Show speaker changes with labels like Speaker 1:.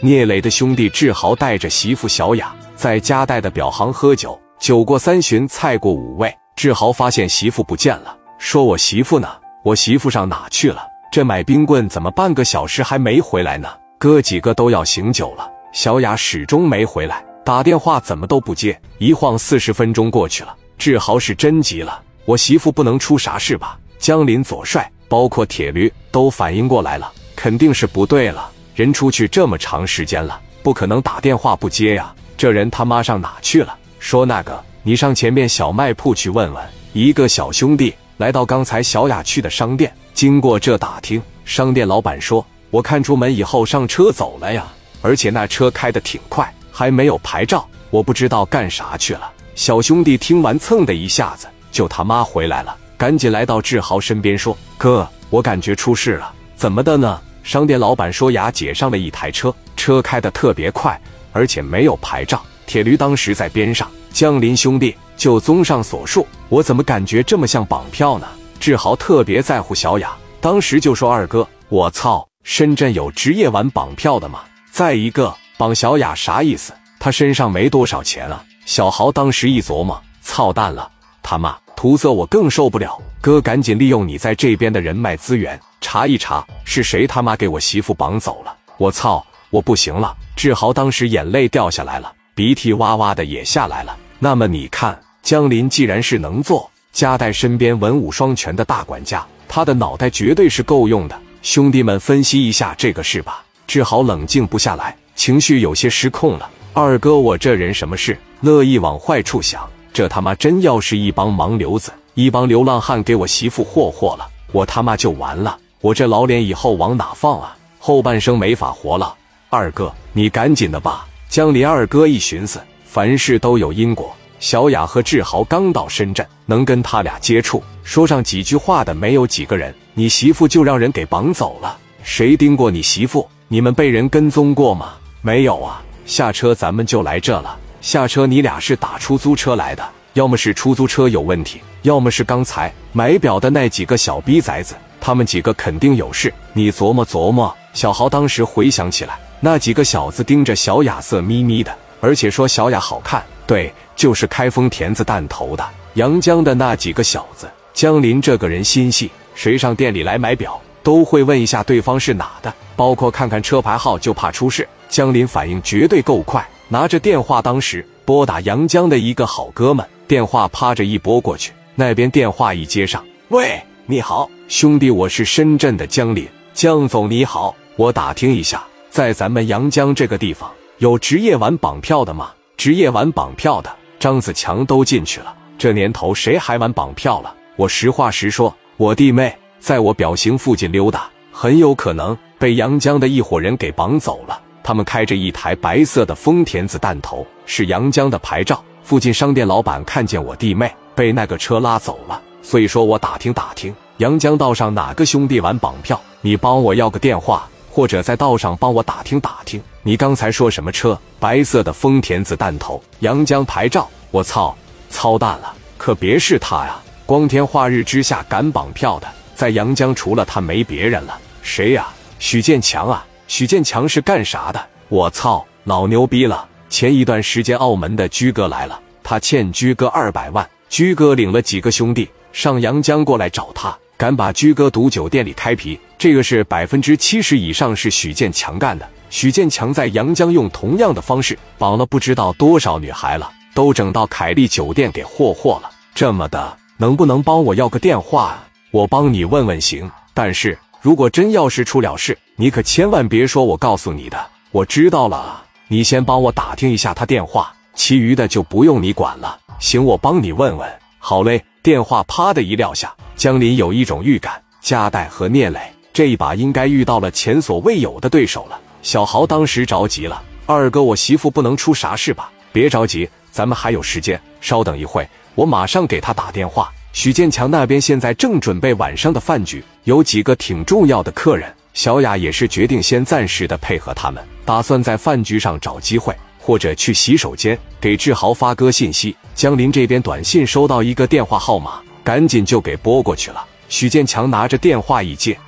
Speaker 1: 聂磊的兄弟志豪带着媳妇小雅在家带的表行喝酒，酒过三巡，菜过五味。志豪发现媳妇不见了，说：“我媳妇呢？我媳妇上哪去了？这买冰棍怎么半个小时还没回来呢？哥几个都要醒酒了，小雅始终没回来，打电话怎么都不接。一晃四十分钟过去了，志豪是真急了，我媳妇不能出啥事吧？江林左帅，包括铁驴都反应过来了，肯定是不对了。”人出去这么长时间了，不可能打电话不接呀！这人他妈上哪去了？说那个，你上前面小卖铺去问问。一个小兄弟来到刚才小雅去的商店，经过这打听，商店老板说：“我看出门以后上车走了呀，而且那车开的挺快，还没有牌照，我不知道干啥去了。”小兄弟听完，蹭的一下子就他妈回来了，赶紧来到志豪身边说：“哥，我感觉出事了，怎么的呢？”商店老板说：“雅姐上了一台车，车开的特别快，而且没有牌照。铁驴当时在边上。江林兄弟，就综上所述，我怎么感觉这么像绑票呢？”志豪特别在乎小雅，当时就说：“二哥，我操，深圳有职业玩绑票的吗？再一个，绑小雅啥意思？他身上没多少钱啊。”小豪当时一琢磨：“操蛋了，他妈涂色我更受不了。哥，赶紧利用你在这边的人脉资源。”查一查是谁他妈给我媳妇绑走了！我操，我不行了！志豪当时眼泪掉下来了，鼻涕哇哇的也下来了。那么你看，江林既然是能做，夹带身边文武双全的大管家，他的脑袋绝对是够用的。兄弟们，分析一下这个事吧。志豪冷静不下来，情绪有些失控了。二哥，我这人什么事乐意往坏处想，这他妈真要是一帮盲流子，一帮流浪汉给我媳妇霍霍了，我他妈就完了。我这老脸以后往哪放啊？后半生没法活了。二哥，你赶紧的吧。江林二哥一寻思，凡事都有因果。小雅和志豪刚到深圳，能跟他俩接触、说上几句话的没有几个人。你媳妇就让人给绑走了，谁盯过你媳妇？你们被人跟踪过吗？没有啊。下车，咱们就来这了。下车，你俩是打出租车来的，要么是出租车有问题，要么是刚才买表的那几个小逼崽子。他们几个肯定有事，你琢磨琢磨。小豪当时回想起来，那几个小子盯着小雅色眯眯的，而且说小雅好看。对，就是开封田子弹头的杨江的那几个小子。江林这个人心细，谁上店里来买表，都会问一下对方是哪的，包括看看车牌号，就怕出事。江林反应绝对够快，拿着电话，当时拨打阳江的一个好哥们，电话趴着一拨过去，那边电话一接上，喂。你好，兄弟，我是深圳的江林，江总你好，我打听一下，在咱们阳江这个地方有职业玩绑票的吗？职业玩绑票的，张子强都进去了，这年头谁还玩绑票了？我实话实说，我弟妹在我表行附近溜达，很有可能被阳江的一伙人给绑走了。他们开着一台白色的丰田子弹头，是阳江的牌照。附近商店老板看见我弟妹被那个车拉走了。所以说我打听打听，阳江道上哪个兄弟玩绑票，你帮我要个电话，或者在道上帮我打听打听。你刚才说什么车？白色的丰田子弹头，阳江牌照。我操，操蛋了！可别是他呀！光天化日之下敢绑票的，在阳江除了他没别人了。谁呀？许建强啊！许建强是干啥的？我操，老牛逼了！前一段时间澳门的居哥来了，他欠居哥二百万，居哥领了几个兄弟。上阳江过来找他，敢把居哥堵酒店里开皮，这个是百分之七十以上是许建强干的。许建强在阳江用同样的方式绑了不知道多少女孩了，都整到凯利酒店给霍霍了。这么的，能不能帮我要个电话？我帮你问问行。但是如果真要是出了事，你可千万别说我告诉你的。我知道了，你先帮我打听一下他电话，其余的就不用你管了。行，我帮你问问。好嘞。电话啪的一撂下，江林有一种预感，加代和聂磊这一把应该遇到了前所未有的对手了。小豪当时着急了：“二哥，我媳妇不能出啥事吧？”别着急，咱们还有时间，稍等一会，我马上给他打电话。许建强那边现在正准备晚上的饭局，有几个挺重要的客人。小雅也是决定先暂时的配合他们，打算在饭局上找机会。或者去洗手间给志豪发个信息。江林这边短信收到一个电话号码，赶紧就给拨过去了。许建强拿着电话一接，